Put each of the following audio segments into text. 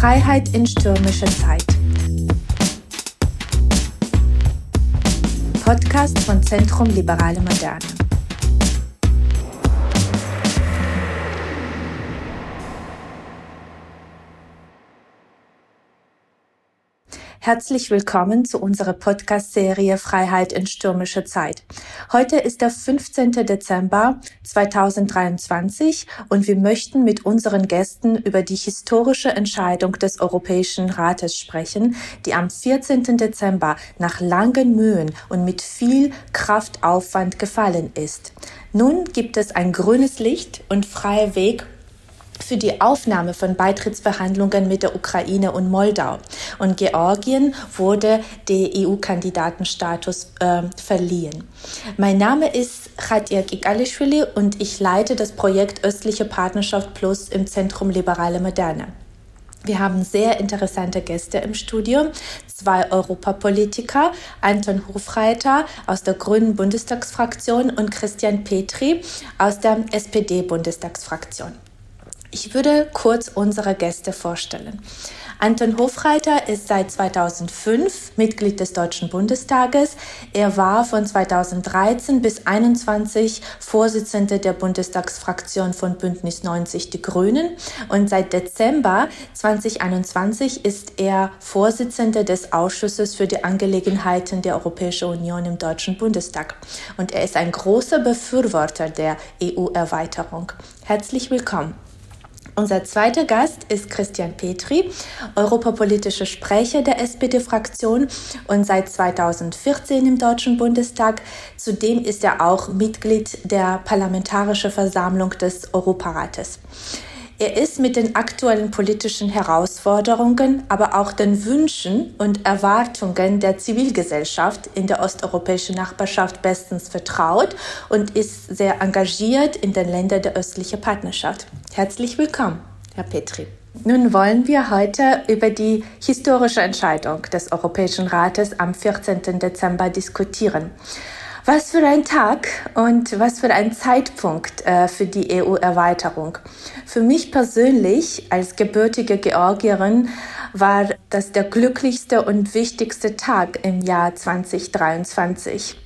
Freiheit in stürmischer Zeit. Podcast von Zentrum Liberale Moderne. Herzlich willkommen zu unserer Podcast-Serie Freiheit in stürmischer Zeit. Heute ist der 15. Dezember 2023 und wir möchten mit unseren Gästen über die historische Entscheidung des Europäischen Rates sprechen, die am 14. Dezember nach langen Mühen und mit viel Kraftaufwand gefallen ist. Nun gibt es ein grünes Licht und freier Weg für die Aufnahme von Beitrittsverhandlungen mit der Ukraine und Moldau. Und Georgien wurde der EU-Kandidatenstatus äh, verliehen. Mein Name ist Khatir Gigalishvili und ich leite das Projekt Östliche Partnerschaft Plus im Zentrum Liberale Moderne. Wir haben sehr interessante Gäste im Studio. Zwei Europapolitiker, Anton Hofreiter aus der Grünen Bundestagsfraktion und Christian Petri aus der SPD-Bundestagsfraktion. Ich würde kurz unsere Gäste vorstellen. Anton Hofreiter ist seit 2005 Mitglied des Deutschen Bundestages. Er war von 2013 bis 2021 Vorsitzender der Bundestagsfraktion von Bündnis 90 Die Grünen und seit Dezember 2021 ist er Vorsitzender des Ausschusses für die Angelegenheiten der Europäischen Union im Deutschen Bundestag. Und er ist ein großer Befürworter der EU-Erweiterung. Herzlich willkommen. Unser zweiter Gast ist Christian Petri, europapolitischer Sprecher der SPD-Fraktion und seit 2014 im Deutschen Bundestag. Zudem ist er auch Mitglied der Parlamentarischen Versammlung des Europarates. Er ist mit den aktuellen politischen Herausforderungen, aber auch den Wünschen und Erwartungen der Zivilgesellschaft in der osteuropäischen Nachbarschaft bestens vertraut und ist sehr engagiert in den Ländern der östlichen Partnerschaft. Herzlich willkommen, Herr Petri. Nun wollen wir heute über die historische Entscheidung des Europäischen Rates am 14. Dezember diskutieren. Was für ein Tag und was für ein Zeitpunkt äh, für die EU-Erweiterung. Für mich persönlich als gebürtige Georgierin war das der glücklichste und wichtigste Tag im Jahr 2023.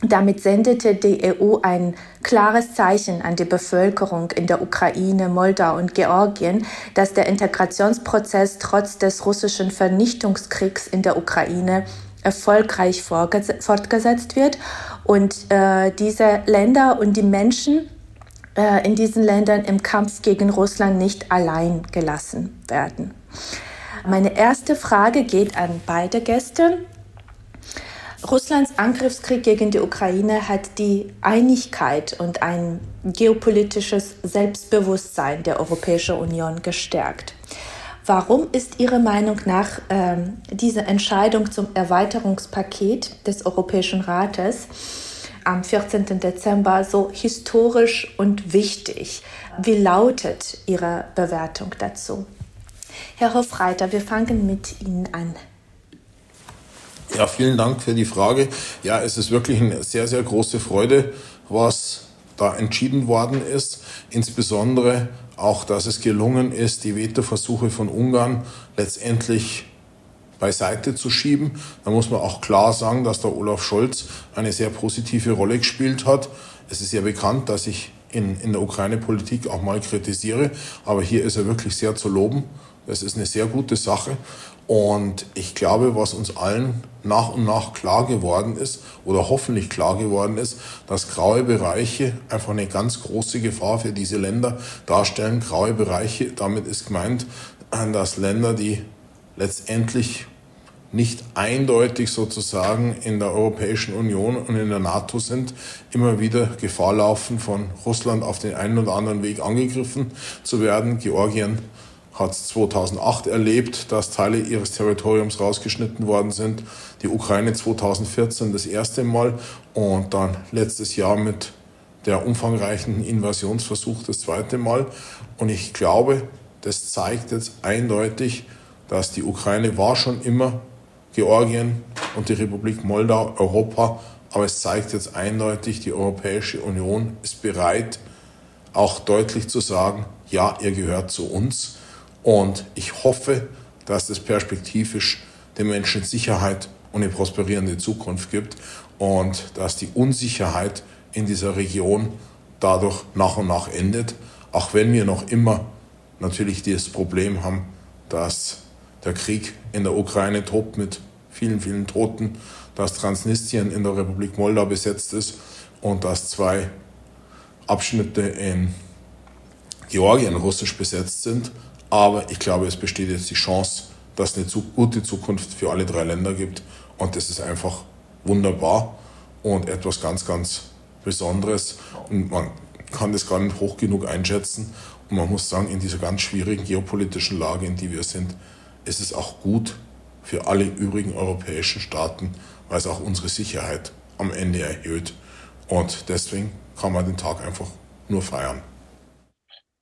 Damit sendete die EU ein klares Zeichen an die Bevölkerung in der Ukraine, Moldau und Georgien, dass der Integrationsprozess trotz des russischen Vernichtungskriegs in der Ukraine erfolgreich fortgesetzt wird und äh, diese Länder und die Menschen äh, in diesen Ländern im Kampf gegen Russland nicht allein gelassen werden. Meine erste Frage geht an beide Gäste. Russlands Angriffskrieg gegen die Ukraine hat die Einigkeit und ein geopolitisches Selbstbewusstsein der Europäischen Union gestärkt. Warum ist Ihrer Meinung nach ähm, diese Entscheidung zum Erweiterungspaket des Europäischen Rates am 14. Dezember so historisch und wichtig? Wie lautet Ihre Bewertung dazu? Herr Hofreiter, wir fangen mit Ihnen an. Ja, vielen Dank für die Frage. Ja, es ist wirklich eine sehr, sehr große Freude, was da entschieden worden ist. Insbesondere auch, dass es gelungen ist, die Veto-Versuche von Ungarn letztendlich beiseite zu schieben. Da muss man auch klar sagen, dass der Olaf Scholz eine sehr positive Rolle gespielt hat. Es ist ja bekannt, dass ich in, in der Ukraine-Politik auch mal kritisiere, aber hier ist er wirklich sehr zu loben. Das ist eine sehr gute Sache. Und ich glaube, was uns allen nach und nach klar geworden ist oder hoffentlich klar geworden ist, dass graue Bereiche einfach eine ganz große Gefahr für diese Länder darstellen. Graue Bereiche, damit ist gemeint, dass Länder, die letztendlich nicht eindeutig sozusagen in der Europäischen Union und in der NATO sind, immer wieder Gefahr laufen, von Russland auf den einen oder anderen Weg angegriffen zu werden. Georgien hat 2008 erlebt, dass Teile ihres Territoriums rausgeschnitten worden sind. Die Ukraine 2014 das erste Mal und dann letztes Jahr mit der umfangreichen Invasionsversuch das zweite Mal. Und ich glaube, das zeigt jetzt eindeutig, dass die Ukraine war schon immer Georgien und die Republik Moldau Europa, aber es zeigt jetzt eindeutig, die Europäische Union ist bereit, auch deutlich zu sagen, ja, ihr gehört zu uns. Und ich hoffe, dass es perspektivisch den Menschen Sicherheit und eine prosperierende Zukunft gibt und dass die Unsicherheit in dieser Region dadurch nach und nach endet, auch wenn wir noch immer natürlich das Problem haben, dass der Krieg in der Ukraine tobt mit vielen, vielen Toten, dass Transnistrien in der Republik Moldau besetzt ist und dass zwei Abschnitte in Georgien russisch besetzt sind. Aber ich glaube, es besteht jetzt die Chance, dass es eine gute Zukunft für alle drei Länder gibt. Und das ist einfach wunderbar und etwas ganz, ganz Besonderes. Und man kann das gar nicht hoch genug einschätzen. Und man muss sagen, in dieser ganz schwierigen geopolitischen Lage, in die wir sind, ist es auch gut für alle übrigen europäischen Staaten, weil es auch unsere Sicherheit am Ende erhöht. Und deswegen kann man den Tag einfach nur feiern.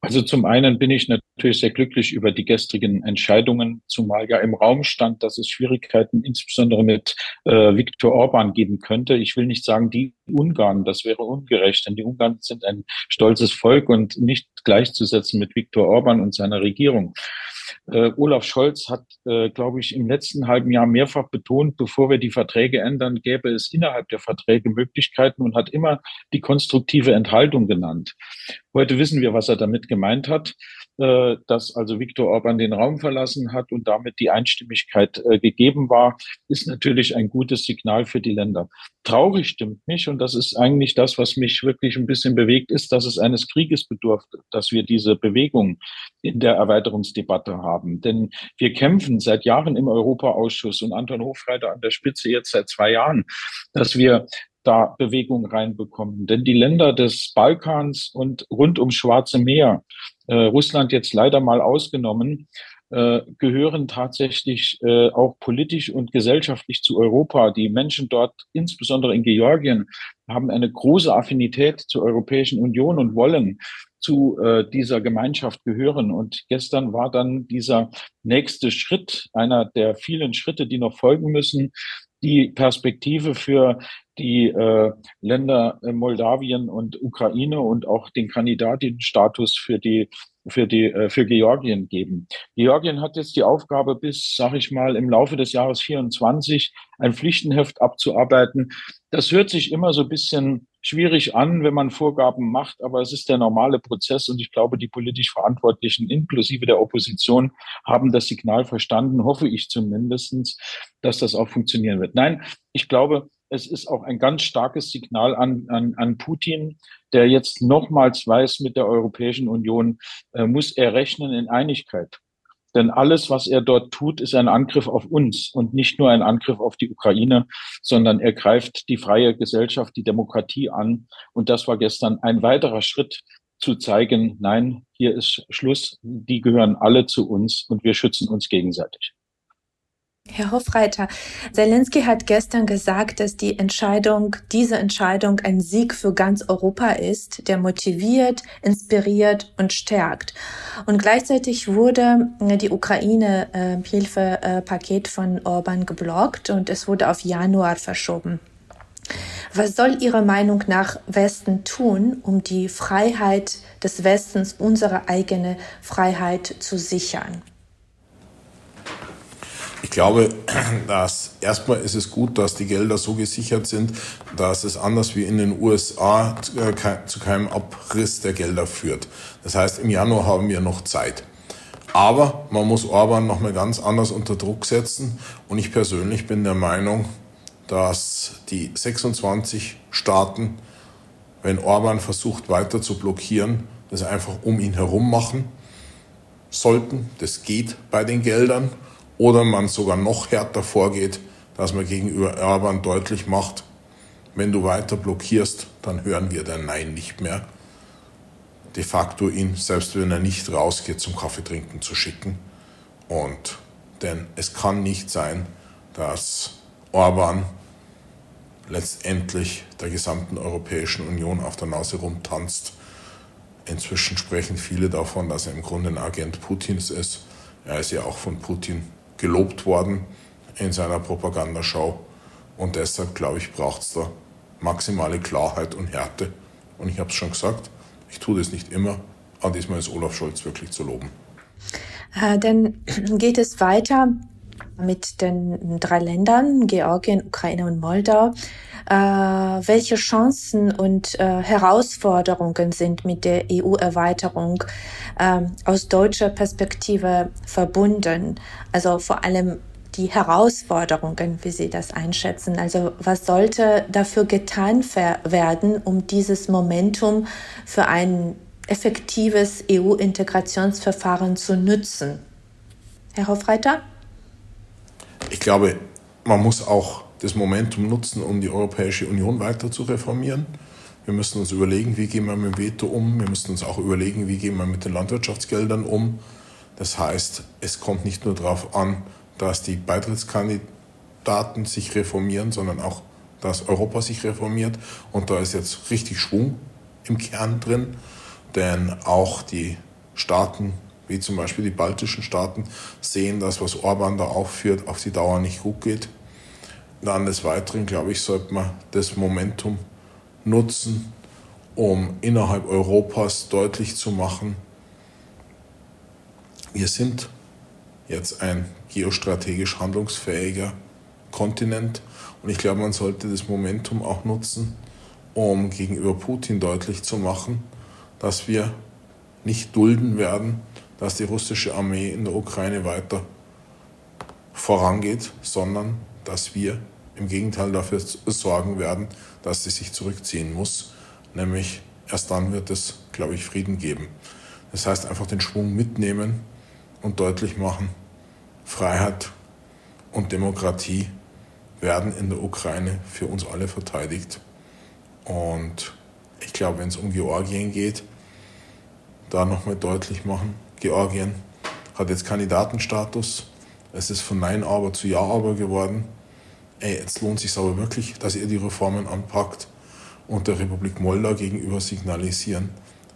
Also zum einen bin ich natürlich sehr glücklich über die gestrigen Entscheidungen, zumal ja im Raum stand, dass es Schwierigkeiten insbesondere mit äh, Viktor Orban geben könnte. Ich will nicht sagen, die Ungarn, das wäre ungerecht, denn die Ungarn sind ein stolzes Volk und nicht gleichzusetzen mit Viktor Orban und seiner Regierung. Äh, Olaf Scholz hat, äh, glaube ich, im letzten halben Jahr mehrfach betont, bevor wir die Verträge ändern, gäbe es innerhalb der Verträge Möglichkeiten und hat immer die konstruktive Enthaltung genannt. Heute wissen wir, was er damit gemeint hat, äh, dass also Viktor Orban den Raum verlassen hat und damit die Einstimmigkeit äh, gegeben war, ist natürlich ein gutes Signal für die Länder. Traurig stimmt mich und das ist eigentlich das, was mich wirklich ein bisschen bewegt, ist, dass es eines Krieges bedurft, dass wir diese Bewegung in der Erweiterungsdebatte haben. Denn wir kämpfen seit Jahren im Europaausschuss und Anton Hofreiter an der Spitze jetzt seit zwei Jahren, dass wir da Bewegung reinbekommen. Denn die Länder des Balkans und rund ums Schwarze Meer, Russland jetzt leider mal ausgenommen, äh, gehören tatsächlich äh, auch politisch und gesellschaftlich zu Europa. Die Menschen dort, insbesondere in Georgien, haben eine große Affinität zur Europäischen Union und wollen zu äh, dieser Gemeinschaft gehören. Und gestern war dann dieser nächste Schritt, einer der vielen Schritte, die noch folgen müssen, die Perspektive für die äh, Länder äh, Moldawien und Ukraine und auch den Kandidatinnenstatus für die für die äh, für Georgien geben. Georgien hat jetzt die Aufgabe bis, sage ich mal, im Laufe des Jahres 24 ein Pflichtenheft abzuarbeiten. Das hört sich immer so ein bisschen schwierig an, wenn man Vorgaben macht, aber es ist der normale Prozess und ich glaube, die politisch Verantwortlichen inklusive der Opposition haben das Signal verstanden, hoffe ich zumindestens, dass das auch funktionieren wird. Nein, ich glaube, es ist auch ein ganz starkes Signal an, an, an Putin, der jetzt nochmals weiß, mit der Europäischen Union äh, muss er rechnen in Einigkeit. Denn alles, was er dort tut, ist ein Angriff auf uns und nicht nur ein Angriff auf die Ukraine, sondern er greift die freie Gesellschaft, die Demokratie an. Und das war gestern ein weiterer Schritt zu zeigen, nein, hier ist Schluss, die gehören alle zu uns und wir schützen uns gegenseitig. Herr Hofreiter, Zelensky hat gestern gesagt, dass die Entscheidung, diese Entscheidung ein Sieg für ganz Europa ist, der motiviert, inspiriert und stärkt. Und gleichzeitig wurde äh, die Ukraine-Hilfepaket äh, von Orban geblockt und es wurde auf Januar verschoben. Was soll Ihrer Meinung nach Westen tun, um die Freiheit des Westens, unsere eigene Freiheit zu sichern? Ich glaube, dass erstmal ist es gut, dass die Gelder so gesichert sind, dass es anders wie in den USA äh, zu keinem Abriss der Gelder führt. Das heißt, im Januar haben wir noch Zeit. Aber man muss Orban nochmal ganz anders unter Druck setzen. Und ich persönlich bin der Meinung, dass die 26 Staaten, wenn Orban versucht weiter zu blockieren, das einfach um ihn herum machen sollten. Das geht bei den Geldern oder man sogar noch härter vorgeht, dass man gegenüber Erdogan deutlich macht, wenn du weiter blockierst, dann hören wir dein Nein nicht mehr. De facto ihn, selbst wenn er nicht rausgeht, zum Kaffeetrinken zu schicken. Und denn es kann nicht sein, dass Orban letztendlich der gesamten Europäischen Union auf der Nase rumtanzt. Inzwischen sprechen viele davon, dass er im Grunde ein Agent Putins ist. Er ist ja auch von Putin gelobt worden in seiner Propagandaschau. Und deshalb, glaube ich, braucht es da maximale Klarheit und Härte. Und ich habe es schon gesagt, ich tue das nicht immer, aber diesmal ist Olaf Scholz wirklich zu loben. Äh, dann geht es weiter mit den drei Ländern, Georgien, Ukraine und Moldau. Äh, welche Chancen und äh, Herausforderungen sind mit der EU-Erweiterung äh, aus deutscher Perspektive verbunden? Also vor allem die Herausforderungen, wie Sie das einschätzen. Also was sollte dafür getan werden, um dieses Momentum für ein effektives EU-Integrationsverfahren zu nutzen? Herr Hofreiter? Ich glaube, man muss auch das Momentum nutzen, um die Europäische Union weiter zu reformieren. Wir müssen uns überlegen, wie gehen wir mit dem Veto um. Wir müssen uns auch überlegen, wie gehen wir mit den Landwirtschaftsgeldern um. Das heißt, es kommt nicht nur darauf an, dass die Beitrittskandidaten sich reformieren, sondern auch, dass Europa sich reformiert. Und da ist jetzt richtig Schwung im Kern drin, denn auch die Staaten, wie zum Beispiel die baltischen Staaten, sehen, dass was Orban da aufführt, auf die Dauer nicht gut geht. Dann des Weiteren, glaube ich, sollte man das Momentum nutzen, um innerhalb Europas deutlich zu machen, wir sind jetzt ein geostrategisch handlungsfähiger Kontinent. Und ich glaube, man sollte das Momentum auch nutzen, um gegenüber Putin deutlich zu machen, dass wir nicht dulden werden, dass die russische Armee in der Ukraine weiter vorangeht, sondern dass wir im Gegenteil dafür sorgen werden, dass sie sich zurückziehen muss. Nämlich erst dann wird es, glaube ich, Frieden geben. Das heißt, einfach den Schwung mitnehmen und deutlich machen, Freiheit und Demokratie werden in der Ukraine für uns alle verteidigt. Und ich glaube, wenn es um Georgien geht, da nochmal deutlich machen, Georgien hat jetzt Kandidatenstatus. Es ist von Nein aber zu Ja aber geworden. Ey, jetzt lohnt sich aber wirklich, dass ihr die Reformen anpackt und der Republik Moldau gegenüber signalisieren,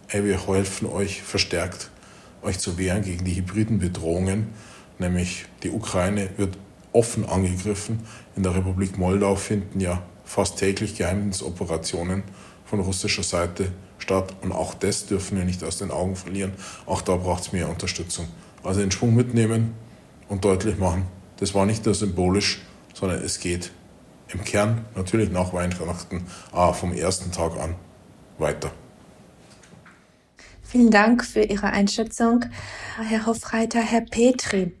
ey, wir helfen euch verstärkt, euch zu wehren gegen die hybriden Bedrohungen, nämlich die Ukraine wird offen angegriffen. In der Republik Moldau finden ja fast täglich Geheimdienstoperationen von russischer Seite statt. Und auch das dürfen wir nicht aus den Augen verlieren. Auch da braucht es mehr Unterstützung. Also den Schwung mitnehmen und deutlich machen, das war nicht nur symbolisch, sondern es geht im Kern natürlich nach Weihnachten, aber vom ersten Tag an weiter. Vielen Dank für Ihre Einschätzung, Herr Hofreiter. Herr Petri,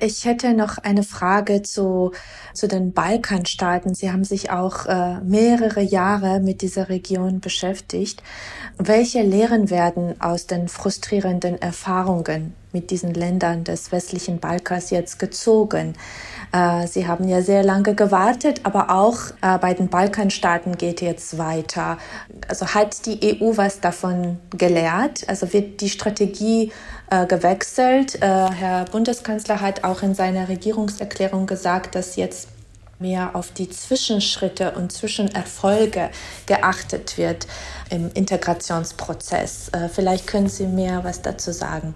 ich hätte noch eine Frage zu, zu den Balkanstaaten. Sie haben sich auch äh, mehrere Jahre mit dieser Region beschäftigt. Welche Lehren werden aus den frustrierenden Erfahrungen mit diesen Ländern des westlichen Balkans jetzt gezogen? Äh, Sie haben ja sehr lange gewartet, aber auch äh, bei den Balkanstaaten geht jetzt weiter. Also hat die EU was davon gelehrt? Also wird die Strategie äh, gewechselt? Herr Bundeskanzler hat auch in seiner Regierungserklärung gesagt, dass jetzt mehr auf die Zwischenschritte und Zwischenerfolge geachtet wird im Integrationsprozess. Vielleicht können Sie mehr was dazu sagen.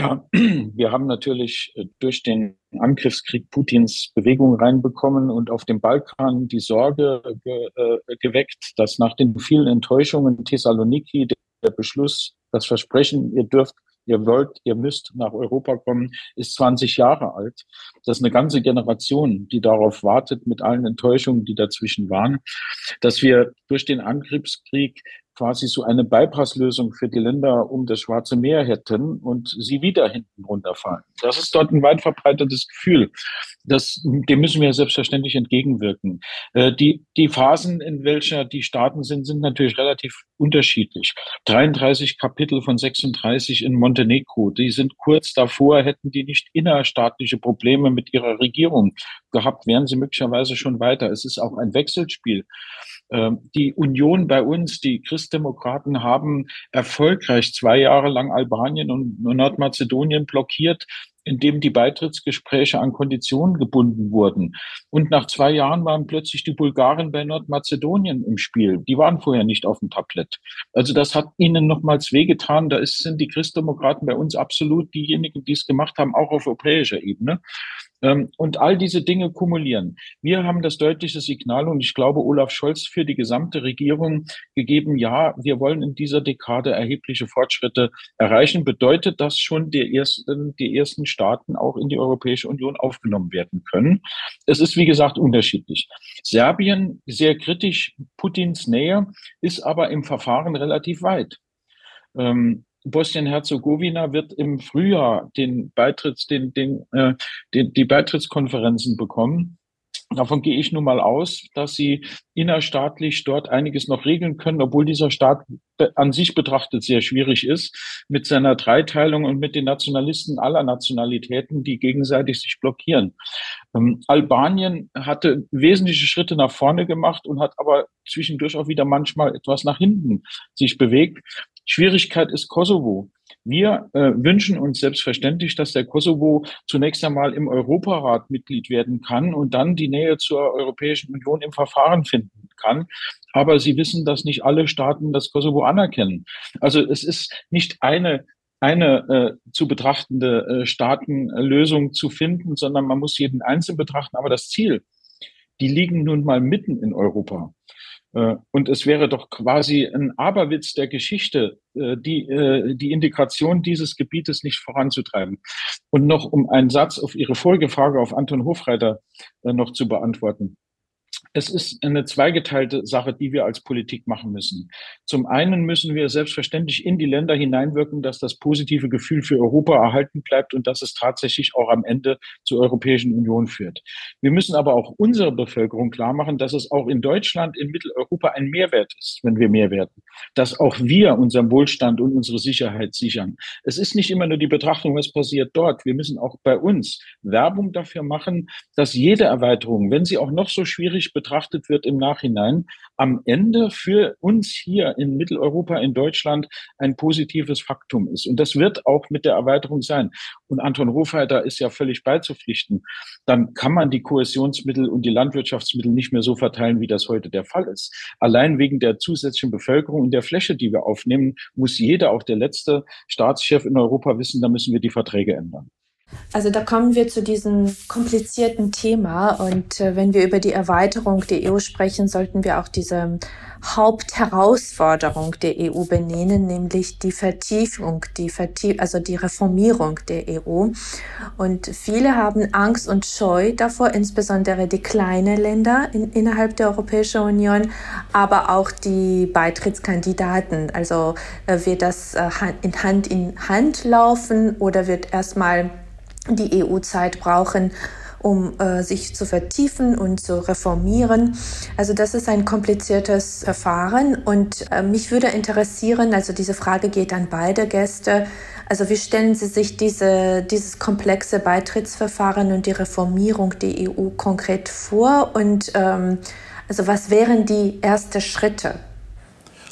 Ja, wir haben natürlich äh, durch den Angriffskrieg Putins Bewegung reinbekommen und auf dem Balkan die Sorge ge, äh, geweckt, dass nach den vielen Enttäuschungen Thessaloniki der Beschluss, das Versprechen, ihr dürft, ihr wollt, ihr müsst nach Europa kommen, ist 20 Jahre alt. Das ist eine ganze Generation, die darauf wartet mit allen Enttäuschungen, die dazwischen waren, dass wir durch den Angriffskrieg quasi so eine Bypasslösung für die Länder um das Schwarze Meer hätten und sie wieder hinten runterfallen. Das ist dort ein weit verbreitetes Gefühl. Das, dem müssen wir selbstverständlich entgegenwirken. Äh, die, die Phasen, in welcher die Staaten sind, sind natürlich relativ unterschiedlich. 33 Kapitel von 36 in Montenegro, die sind kurz davor, hätten die nicht innerstaatliche Probleme mit ihrer Regierung gehabt, wären sie möglicherweise schon weiter. Es ist auch ein Wechselspiel. Ähm, die Union bei uns, die Christdemokraten haben erfolgreich zwei Jahre lang Albanien und Nordmazedonien blockiert, indem die Beitrittsgespräche an Konditionen gebunden wurden. Und nach zwei Jahren waren plötzlich die Bulgaren bei Nordmazedonien im Spiel. Die waren vorher nicht auf dem Tablett. Also das hat ihnen nochmals wehgetan. Da sind die Christdemokraten bei uns absolut diejenigen, die es gemacht haben, auch auf europäischer Ebene. Ähm, und all diese Dinge kumulieren. Wir haben das deutliche Signal und ich glaube, Olaf Scholz für die gesamte Regierung gegeben, ja, wir wollen in dieser Dekade erhebliche Fortschritte erreichen. Bedeutet das schon, die ersten, die ersten Staaten auch in die Europäische Union aufgenommen werden können? Es ist, wie gesagt, unterschiedlich. Serbien, sehr kritisch, Putins Nähe, ist aber im Verfahren relativ weit. Ähm, Bosnien-Herzegowina wird im Frühjahr den Beitritts, den, den, äh, den, die Beitrittskonferenzen bekommen. Davon gehe ich nun mal aus, dass sie innerstaatlich dort einiges noch regeln können, obwohl dieser Staat an sich betrachtet sehr schwierig ist, mit seiner Dreiteilung und mit den Nationalisten aller Nationalitäten, die gegenseitig sich blockieren. Ähm, Albanien hatte wesentliche Schritte nach vorne gemacht und hat aber zwischendurch auch wieder manchmal etwas nach hinten sich bewegt. Schwierigkeit ist Kosovo. Wir äh, wünschen uns selbstverständlich, dass der Kosovo zunächst einmal im Europarat Mitglied werden kann und dann die Nähe zur Europäischen Union im Verfahren finden kann. Aber Sie wissen, dass nicht alle Staaten das Kosovo anerkennen. Also es ist nicht eine eine äh, zu betrachtende äh, Staatenlösung zu finden, sondern man muss jeden einzeln betrachten. Aber das Ziel, die liegen nun mal mitten in Europa. Äh, und es wäre doch quasi ein Aberwitz der Geschichte, äh, die, äh, die Integration dieses Gebietes nicht voranzutreiben. Und noch um einen Satz auf Ihre vorige Frage auf Anton Hofreiter noch zu beantworten es ist eine zweigeteilte Sache, die wir als Politik machen müssen. Zum einen müssen wir selbstverständlich in die Länder hineinwirken, dass das positive Gefühl für Europa erhalten bleibt und dass es tatsächlich auch am Ende zur Europäischen Union führt. Wir müssen aber auch unserer Bevölkerung klar machen, dass es auch in Deutschland, in Mitteleuropa ein Mehrwert ist, wenn wir mehr werden. Dass auch wir unseren Wohlstand und unsere Sicherheit sichern. Es ist nicht immer nur die Betrachtung, was passiert dort. Wir müssen auch bei uns Werbung dafür machen, dass jede Erweiterung, wenn sie auch noch so schwierig betrachtet wird im Nachhinein, am Ende für uns hier in Mitteleuropa, in Deutschland ein positives Faktum ist. Und das wird auch mit der Erweiterung sein. Und Anton Hofhalter ist ja völlig beizupflichten. Dann kann man die Kohäsionsmittel und die Landwirtschaftsmittel nicht mehr so verteilen, wie das heute der Fall ist. Allein wegen der zusätzlichen Bevölkerung und der Fläche, die wir aufnehmen, muss jeder, auch der letzte Staatschef in Europa wissen, da müssen wir die Verträge ändern. Also da kommen wir zu diesem komplizierten Thema und äh, wenn wir über die Erweiterung der EU sprechen, sollten wir auch diese Hauptherausforderung der EU benennen, nämlich die Vertiefung, die Vertief also die Reformierung der EU. Und viele haben Angst und Scheu davor, insbesondere die kleinen Länder in, innerhalb der Europäischen Union, aber auch die Beitrittskandidaten. Also äh, wird das äh, in Hand in Hand laufen oder wird erstmal die EU-Zeit brauchen, um äh, sich zu vertiefen und zu reformieren. Also das ist ein kompliziertes Verfahren und äh, mich würde interessieren, also diese Frage geht an beide Gäste, also wie stellen Sie sich diese, dieses komplexe Beitrittsverfahren und die Reformierung der EU konkret vor und ähm, also was wären die ersten Schritte?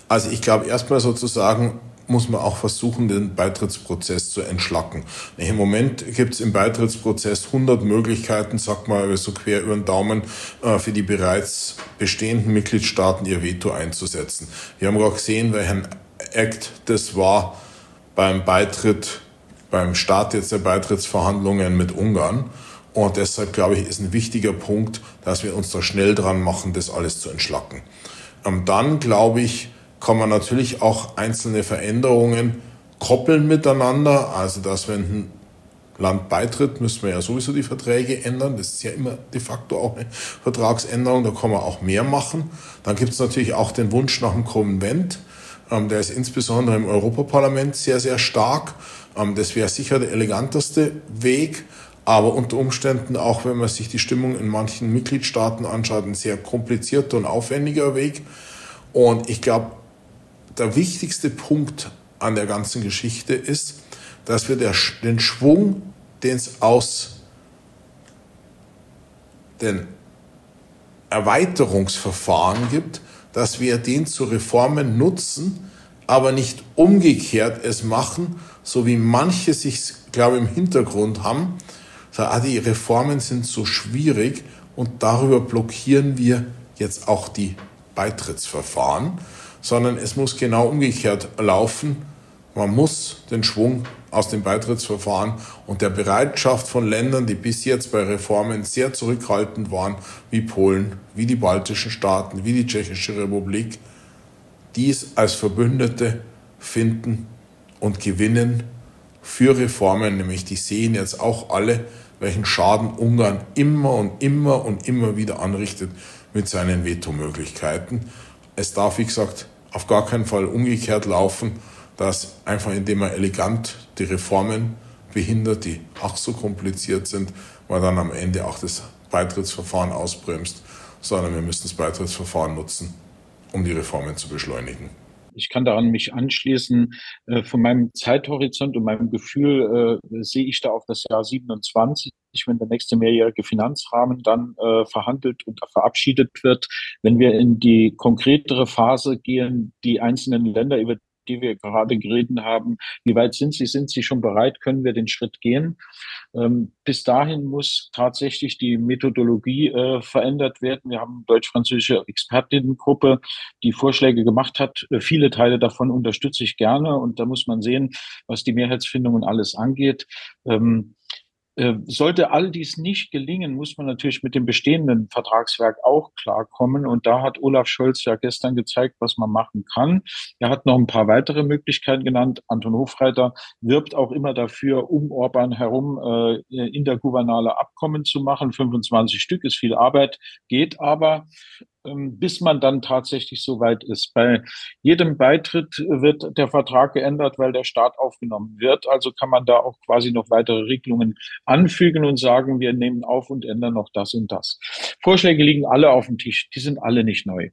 Also ich glaube erstmal sozusagen muss man auch versuchen, den Beitrittsprozess zu entschlacken. Im Moment gibt es im Beitrittsprozess 100 Möglichkeiten, sagt mal so quer über den Daumen, äh, für die bereits bestehenden Mitgliedstaaten ihr Veto einzusetzen. Wir haben gerade gesehen, welchen Act das war beim Beitritt, beim Start jetzt der Beitrittsverhandlungen mit Ungarn. Und deshalb glaube ich, ist ein wichtiger Punkt, dass wir uns da schnell dran machen, das alles zu entschlacken. Und dann glaube ich, kann man natürlich auch einzelne Veränderungen koppeln miteinander. Also, dass wenn ein Land beitritt, müssen wir ja sowieso die Verträge ändern. Das ist ja immer de facto auch eine Vertragsänderung. Da kann man auch mehr machen. Dann gibt es natürlich auch den Wunsch nach dem Konvent. Ähm, der ist insbesondere im Europaparlament sehr, sehr stark. Ähm, das wäre sicher der eleganteste Weg. Aber unter Umständen, auch wenn man sich die Stimmung in manchen Mitgliedstaaten anschaut, ein sehr komplizierter und aufwendiger Weg. Und ich glaube, der wichtigste Punkt an der ganzen Geschichte ist, dass wir der, den Schwung, den es aus den Erweiterungsverfahren gibt, dass wir den zu Reformen nutzen, aber nicht umgekehrt es machen, so wie manche sich, glaube ich, im Hintergrund haben. Ah, die Reformen sind so schwierig und darüber blockieren wir jetzt auch die Beitrittsverfahren sondern es muss genau umgekehrt laufen. Man muss den Schwung aus dem Beitrittsverfahren und der Bereitschaft von Ländern, die bis jetzt bei Reformen sehr zurückhaltend waren, wie Polen, wie die baltischen Staaten, wie die Tschechische Republik, dies als Verbündete finden und gewinnen für Reformen, nämlich die sehen jetzt auch alle, welchen Schaden Ungarn immer und immer und immer wieder anrichtet mit seinen Vetomöglichkeiten. Es darf, wie gesagt, auf gar keinen Fall umgekehrt laufen, dass einfach indem man elegant die Reformen behindert, die ach so kompliziert sind, man dann am Ende auch das Beitrittsverfahren ausbremst, sondern wir müssen das Beitrittsverfahren nutzen, um die Reformen zu beschleunigen. Ich kann daran mich anschließen. Äh, von meinem Zeithorizont und meinem Gefühl äh, sehe ich da auch das Jahr 27, wenn der nächste mehrjährige Finanzrahmen dann äh, verhandelt und verabschiedet wird. Wenn wir in die konkretere Phase gehen, die einzelnen Länder, über die wir gerade geredet haben. Wie weit sind sie? Sind sie schon bereit? Können wir den Schritt gehen? Ähm, bis dahin muss tatsächlich die Methodologie äh, verändert werden. Wir haben deutsch-französische Expertinnengruppe, die Vorschläge gemacht hat. Äh, viele Teile davon unterstütze ich gerne und da muss man sehen, was die Mehrheitsfindung und alles angeht. Ähm, äh, sollte all dies nicht gelingen, muss man natürlich mit dem bestehenden Vertragswerk auch klarkommen. Und da hat Olaf Scholz ja gestern gezeigt, was man machen kann. Er hat noch ein paar weitere Möglichkeiten genannt. Anton Hofreiter wirbt auch immer dafür, um Orban herum äh, intergouvernementale Abkommen zu machen. 25 Stück ist viel Arbeit, geht aber. Ähm, bis man dann tatsächlich so weit ist. Bei jedem Beitritt wird der Vertrag geändert, weil der Staat aufgenommen wird. Also kann man da auch quasi noch weitere Regelungen anfügen und sagen, wir nehmen auf und ändern noch das und das. Vorschläge liegen alle auf dem Tisch. Die sind alle nicht neu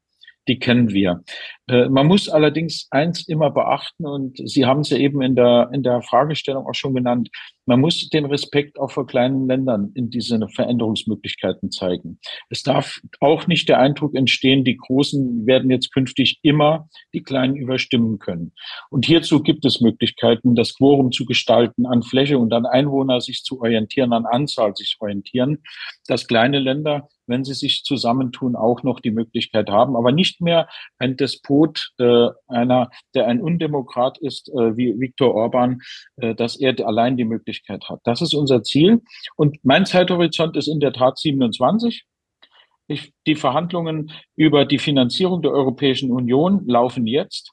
die kennen wir. Äh, man muss allerdings eins immer beachten, und Sie haben es ja eben in der, in der Fragestellung auch schon genannt, man muss den Respekt auch vor kleinen Ländern in diese Veränderungsmöglichkeiten zeigen. Es darf auch nicht der Eindruck entstehen, die Großen werden jetzt künftig immer die Kleinen überstimmen können. Und hierzu gibt es Möglichkeiten, das Quorum zu gestalten, an Fläche und an Einwohner sich zu orientieren, an Anzahl sich orientieren, dass kleine Länder wenn sie sich zusammentun, auch noch die Möglichkeit haben, aber nicht mehr ein Despot, äh, einer, der ein Undemokrat ist, äh, wie Viktor Orban, äh, dass er allein die Möglichkeit hat. Das ist unser Ziel. Und mein Zeithorizont ist in der Tat 27. Ich, die Verhandlungen über die Finanzierung der Europäischen Union laufen jetzt.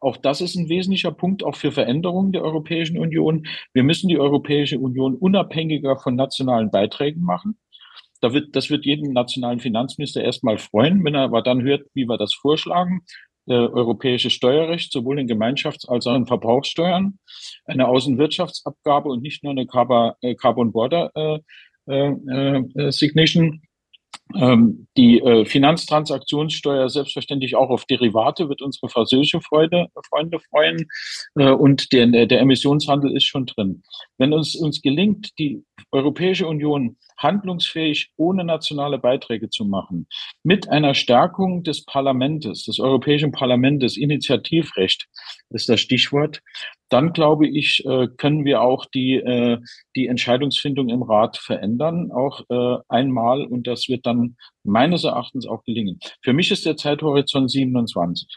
Auch das ist ein wesentlicher Punkt auch für Veränderungen der Europäischen Union. Wir müssen die Europäische Union unabhängiger von nationalen Beiträgen machen. Da wird, das wird jeden nationalen Finanzminister erstmal freuen, wenn er aber dann hört, wie wir das vorschlagen. Äh, europäisches Steuerrecht, sowohl in Gemeinschafts- als auch in Verbrauchssteuern, eine Außenwirtschaftsabgabe und nicht nur eine Carbon Border äh, äh, äh, Signation die äh, Finanztransaktionssteuer selbstverständlich auch auf Derivate wird unsere französische Freude, Freunde freuen äh, und der, der Emissionshandel ist schon drin. Wenn uns, uns gelingt, die Europäische Union handlungsfähig ohne nationale Beiträge zu machen, mit einer Stärkung des Parlamentes, des Europäischen Parlamentes, Initiativrecht ist das Stichwort, dann glaube ich, äh, können wir auch die, äh, die Entscheidungsfindung im Rat verändern, auch äh, einmal. Und das wird dann meines Erachtens auch gelingen. Für mich ist der Zeithorizont 27.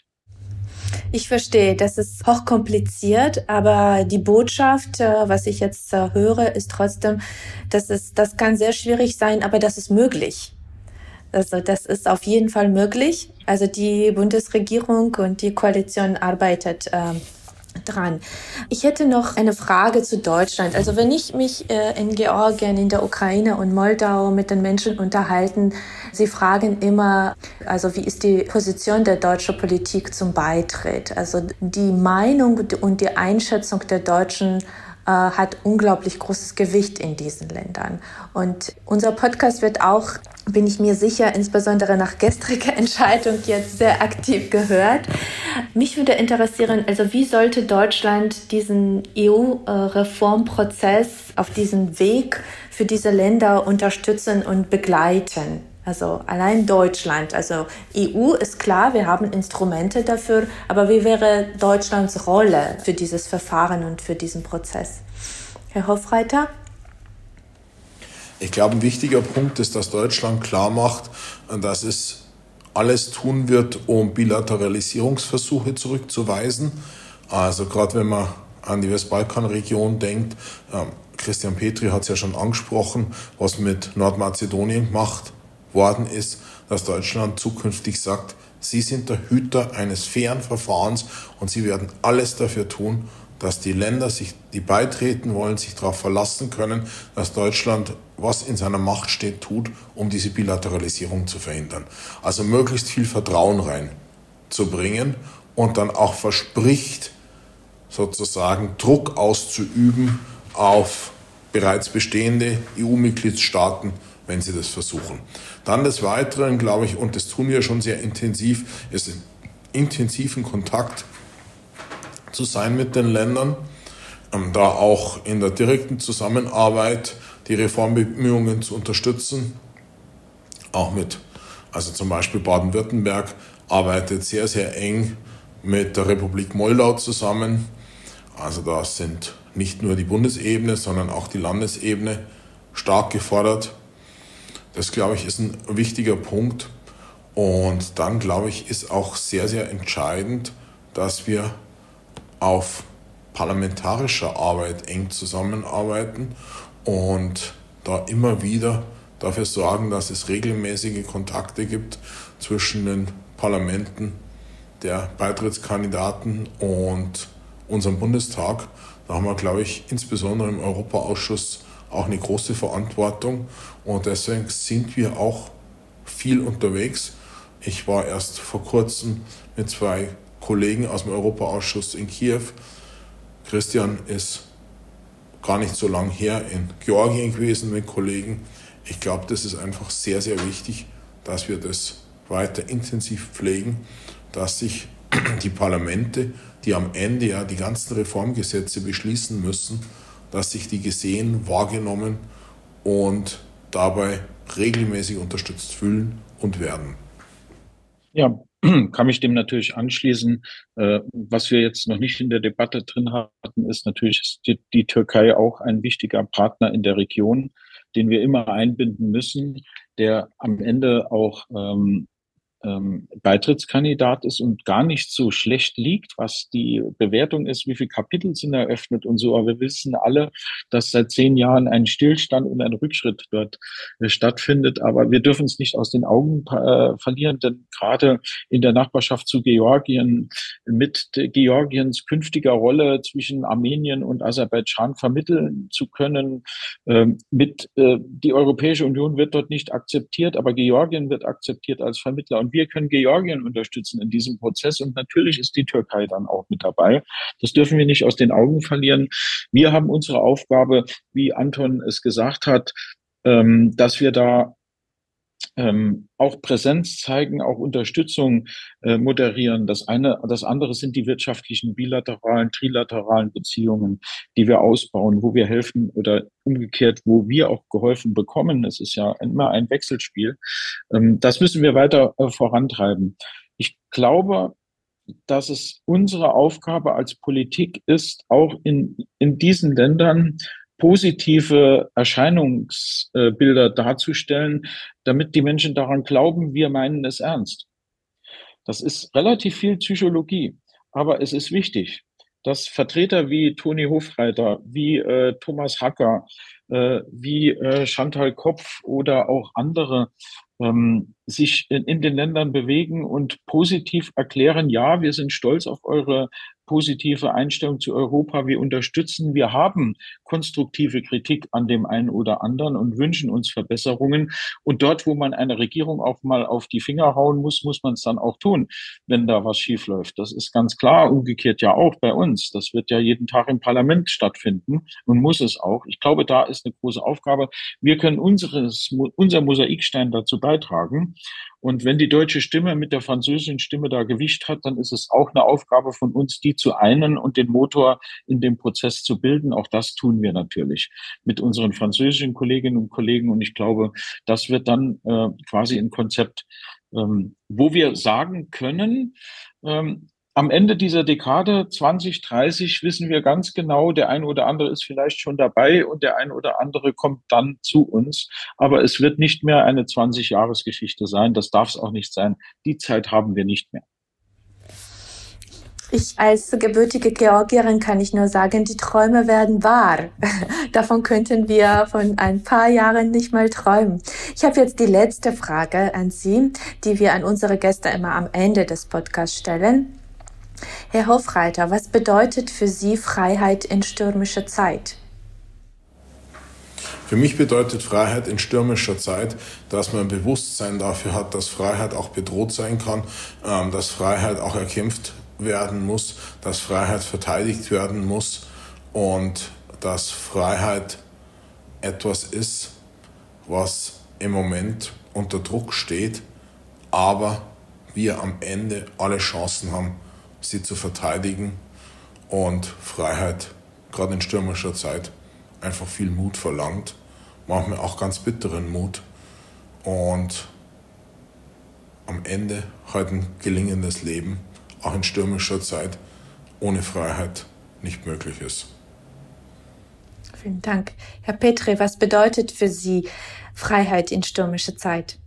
Ich verstehe, das ist hochkompliziert, aber die Botschaft, was ich jetzt höre, ist trotzdem, dass es, das kann sehr schwierig sein, aber das ist möglich. Also das ist auf jeden Fall möglich. Also die Bundesregierung und die Koalition arbeitet ähm, dran. Ich hätte noch eine Frage zu Deutschland. Also wenn ich mich äh, in Georgien, in der Ukraine und Moldau mit den Menschen unterhalten, sie fragen immer, also wie ist die Position der deutschen Politik zum Beitritt? Also die Meinung und die Einschätzung der Deutschen äh, hat unglaublich großes Gewicht in diesen Ländern. Und unser Podcast wird auch, bin ich mir sicher, insbesondere nach gestriger Entscheidung jetzt sehr aktiv gehört. Mich würde interessieren, also wie sollte Deutschland diesen EU-Reformprozess auf diesem Weg für diese Länder unterstützen und begleiten? Also allein Deutschland, also EU ist klar, wir haben Instrumente dafür, aber wie wäre Deutschlands Rolle für dieses Verfahren und für diesen Prozess? Herr Hofreiter? Ich glaube, ein wichtiger Punkt ist, dass Deutschland klar macht, dass es alles tun wird, um Bilateralisierungsversuche zurückzuweisen. Also gerade wenn man an die Westbalkanregion denkt. Ähm, Christian Petri hat es ja schon angesprochen, was mit Nordmazedonien gemacht worden ist, dass Deutschland zukünftig sagt, Sie sind der Hüter eines fairen Verfahrens und Sie werden alles dafür tun, dass die Länder, sich, die beitreten wollen, sich darauf verlassen können, dass Deutschland, was in seiner Macht steht, tut, um diese Bilateralisierung zu verhindern. Also möglichst viel Vertrauen reinzubringen und dann auch verspricht, sozusagen Druck auszuüben auf bereits bestehende EU-Mitgliedstaaten, wenn sie das versuchen. Dann des Weiteren, glaube ich, und das tun wir schon sehr intensiv, ist intensiven Kontakt zu sein mit den Ländern, ähm, da auch in der direkten Zusammenarbeit die Reformbemühungen zu unterstützen, auch mit, also zum Beispiel Baden-Württemberg arbeitet sehr, sehr eng mit der Republik Moldau zusammen. Also da sind nicht nur die Bundesebene, sondern auch die Landesebene stark gefordert. Das, glaube ich, ist ein wichtiger Punkt. Und dann, glaube ich, ist auch sehr, sehr entscheidend, dass wir auf parlamentarischer Arbeit eng zusammenarbeiten und da immer wieder dafür sorgen, dass es regelmäßige Kontakte gibt zwischen den Parlamenten der Beitrittskandidaten und unserem Bundestag. Da haben wir, glaube ich, insbesondere im Europaausschuss auch eine große Verantwortung und deswegen sind wir auch viel unterwegs. Ich war erst vor kurzem mit zwei Kollegen aus dem Europaausschuss in Kiew. Christian ist gar nicht so lang her in Georgien gewesen mit Kollegen. Ich glaube, das ist einfach sehr, sehr wichtig, dass wir das weiter intensiv pflegen, dass sich die Parlamente, die am Ende ja die ganzen Reformgesetze beschließen müssen, dass sich die gesehen, wahrgenommen und dabei regelmäßig unterstützt fühlen und werden. Ja, kann mich dem natürlich anschließen. Äh, was wir jetzt noch nicht in der Debatte drin hatten, ist natürlich ist die, die Türkei auch ein wichtiger Partner in der Region, den wir immer einbinden müssen, der am Ende auch ähm, ähm, Beitrittskandidat ist und gar nicht so schlecht liegt, was die Bewertung ist, wie viele Kapitel sind eröffnet und so. Aber wir wissen alle, dass seit zehn Jahren ein Stillstand und ein Rückschritt dort äh, stattfindet. Aber wir dürfen es nicht aus den Augen äh, verlieren, denn gerade in der Nachbarschaft zu Georgien mit Georgiens künftiger Rolle zwischen Armenien und Aserbaidschan vermitteln zu können, äh, mit äh, die Europäische Union wird dort nicht akzeptiert, aber Georgien wird akzeptiert als Vermittler. Und wir können Georgien unterstützen in diesem Prozess. Und natürlich ist die Türkei dann auch mit dabei. Das dürfen wir nicht aus den Augen verlieren. Wir haben unsere Aufgabe, wie Anton es gesagt hat, ähm, dass wir da ähm, auch Präsenz zeigen, auch Unterstützung äh, moderieren. Das eine, das andere sind die wirtschaftlichen bilateralen, trilateralen Beziehungen, die wir ausbauen, wo wir helfen oder umgekehrt, wo wir auch geholfen bekommen. Es ist ja immer ein Wechselspiel. Ähm, das müssen wir weiter äh, vorantreiben. Ich glaube, dass es unsere Aufgabe als Politik ist, auch in, in diesen Ländern positive Erscheinungsbilder darzustellen, damit die Menschen daran glauben, wir meinen es ernst. Das ist relativ viel Psychologie, aber es ist wichtig, dass Vertreter wie Toni Hofreiter, wie äh, Thomas Hacker, äh, wie äh, Chantal Kopf oder auch andere ähm, sich in, in den Ländern bewegen und positiv erklären, ja, wir sind stolz auf eure positive Einstellung zu Europa. Wir unterstützen, wir haben konstruktive Kritik an dem einen oder anderen und wünschen uns Verbesserungen. Und dort, wo man eine Regierung auch mal auf die Finger hauen muss, muss man es dann auch tun, wenn da was schief läuft. Das ist ganz klar. Umgekehrt ja auch bei uns. Das wird ja jeden Tag im Parlament stattfinden und muss es auch. Ich glaube, da ist eine große Aufgabe. Wir können unseres, unser Mosaikstein dazu beitragen. Und wenn die deutsche Stimme mit der französischen Stimme da Gewicht hat, dann ist es auch eine Aufgabe von uns, die zu einen und den Motor in dem Prozess zu bilden. Auch das tun wir natürlich mit unseren französischen Kolleginnen und Kollegen. Und ich glaube, das wird dann äh, quasi ein Konzept, ähm, wo wir sagen können, ähm, am Ende dieser Dekade 2030 wissen wir ganz genau, der eine oder andere ist vielleicht schon dabei und der eine oder andere kommt dann zu uns. Aber es wird nicht mehr eine 20-Jahres-Geschichte sein. Das darf es auch nicht sein. Die Zeit haben wir nicht mehr. Ich als gebürtige Georgierin kann ich nur sagen, die Träume werden wahr. Davon könnten wir von ein paar Jahren nicht mal träumen. Ich habe jetzt die letzte Frage an Sie, die wir an unsere Gäste immer am Ende des Podcasts stellen. Herr Hofreiter, was bedeutet für Sie Freiheit in stürmischer Zeit? Für mich bedeutet Freiheit in stürmischer Zeit, dass man ein Bewusstsein dafür hat, dass Freiheit auch bedroht sein kann, ähm, dass Freiheit auch erkämpft werden muss, dass Freiheit verteidigt werden muss und dass Freiheit etwas ist, was im Moment unter Druck steht, aber wir am Ende alle Chancen haben, sie zu verteidigen und Freiheit, gerade in stürmischer Zeit, einfach viel Mut verlangt, manchmal auch ganz bitteren Mut und am Ende halt ein gelingendes Leben, auch in stürmischer Zeit, ohne Freiheit nicht möglich ist. Vielen Dank. Herr Petre, was bedeutet für Sie Freiheit in stürmischer Zeit?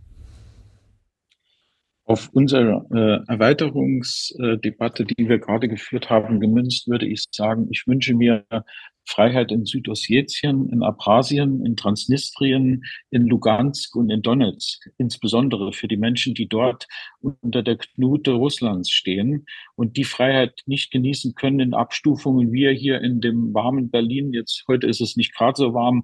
Auf unsere äh, Erweiterungsdebatte, die wir gerade geführt haben, gemünzt, würde ich sagen, ich wünsche mir Freiheit in Südossetien, in Abchasien, in Transnistrien, in Lugansk und in Donetsk, insbesondere für die Menschen, die dort unter der Knute Russlands stehen und die Freiheit nicht genießen können in Abstufungen. Wir hier in dem warmen Berlin, jetzt heute ist es nicht gerade so warm,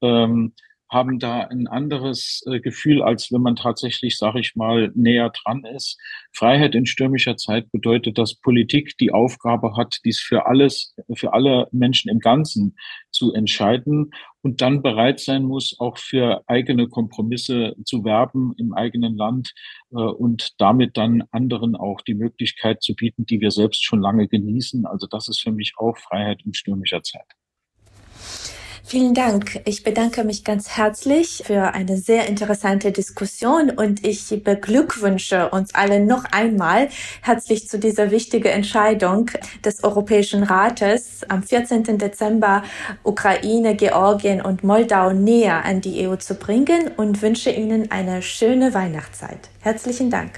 ähm, haben da ein anderes äh, Gefühl, als wenn man tatsächlich, sage ich mal, näher dran ist. Freiheit in stürmischer Zeit bedeutet, dass Politik die Aufgabe hat, dies für alles, für alle Menschen im Ganzen zu entscheiden und dann bereit sein muss, auch für eigene Kompromisse zu werben im eigenen Land äh, und damit dann anderen auch die Möglichkeit zu bieten, die wir selbst schon lange genießen. Also das ist für mich auch Freiheit in stürmischer Zeit. Vielen Dank. Ich bedanke mich ganz herzlich für eine sehr interessante Diskussion und ich beglückwünsche uns alle noch einmal herzlich zu dieser wichtigen Entscheidung des Europäischen Rates am 14. Dezember Ukraine, Georgien und Moldau näher an die EU zu bringen und wünsche Ihnen eine schöne Weihnachtszeit. Herzlichen Dank.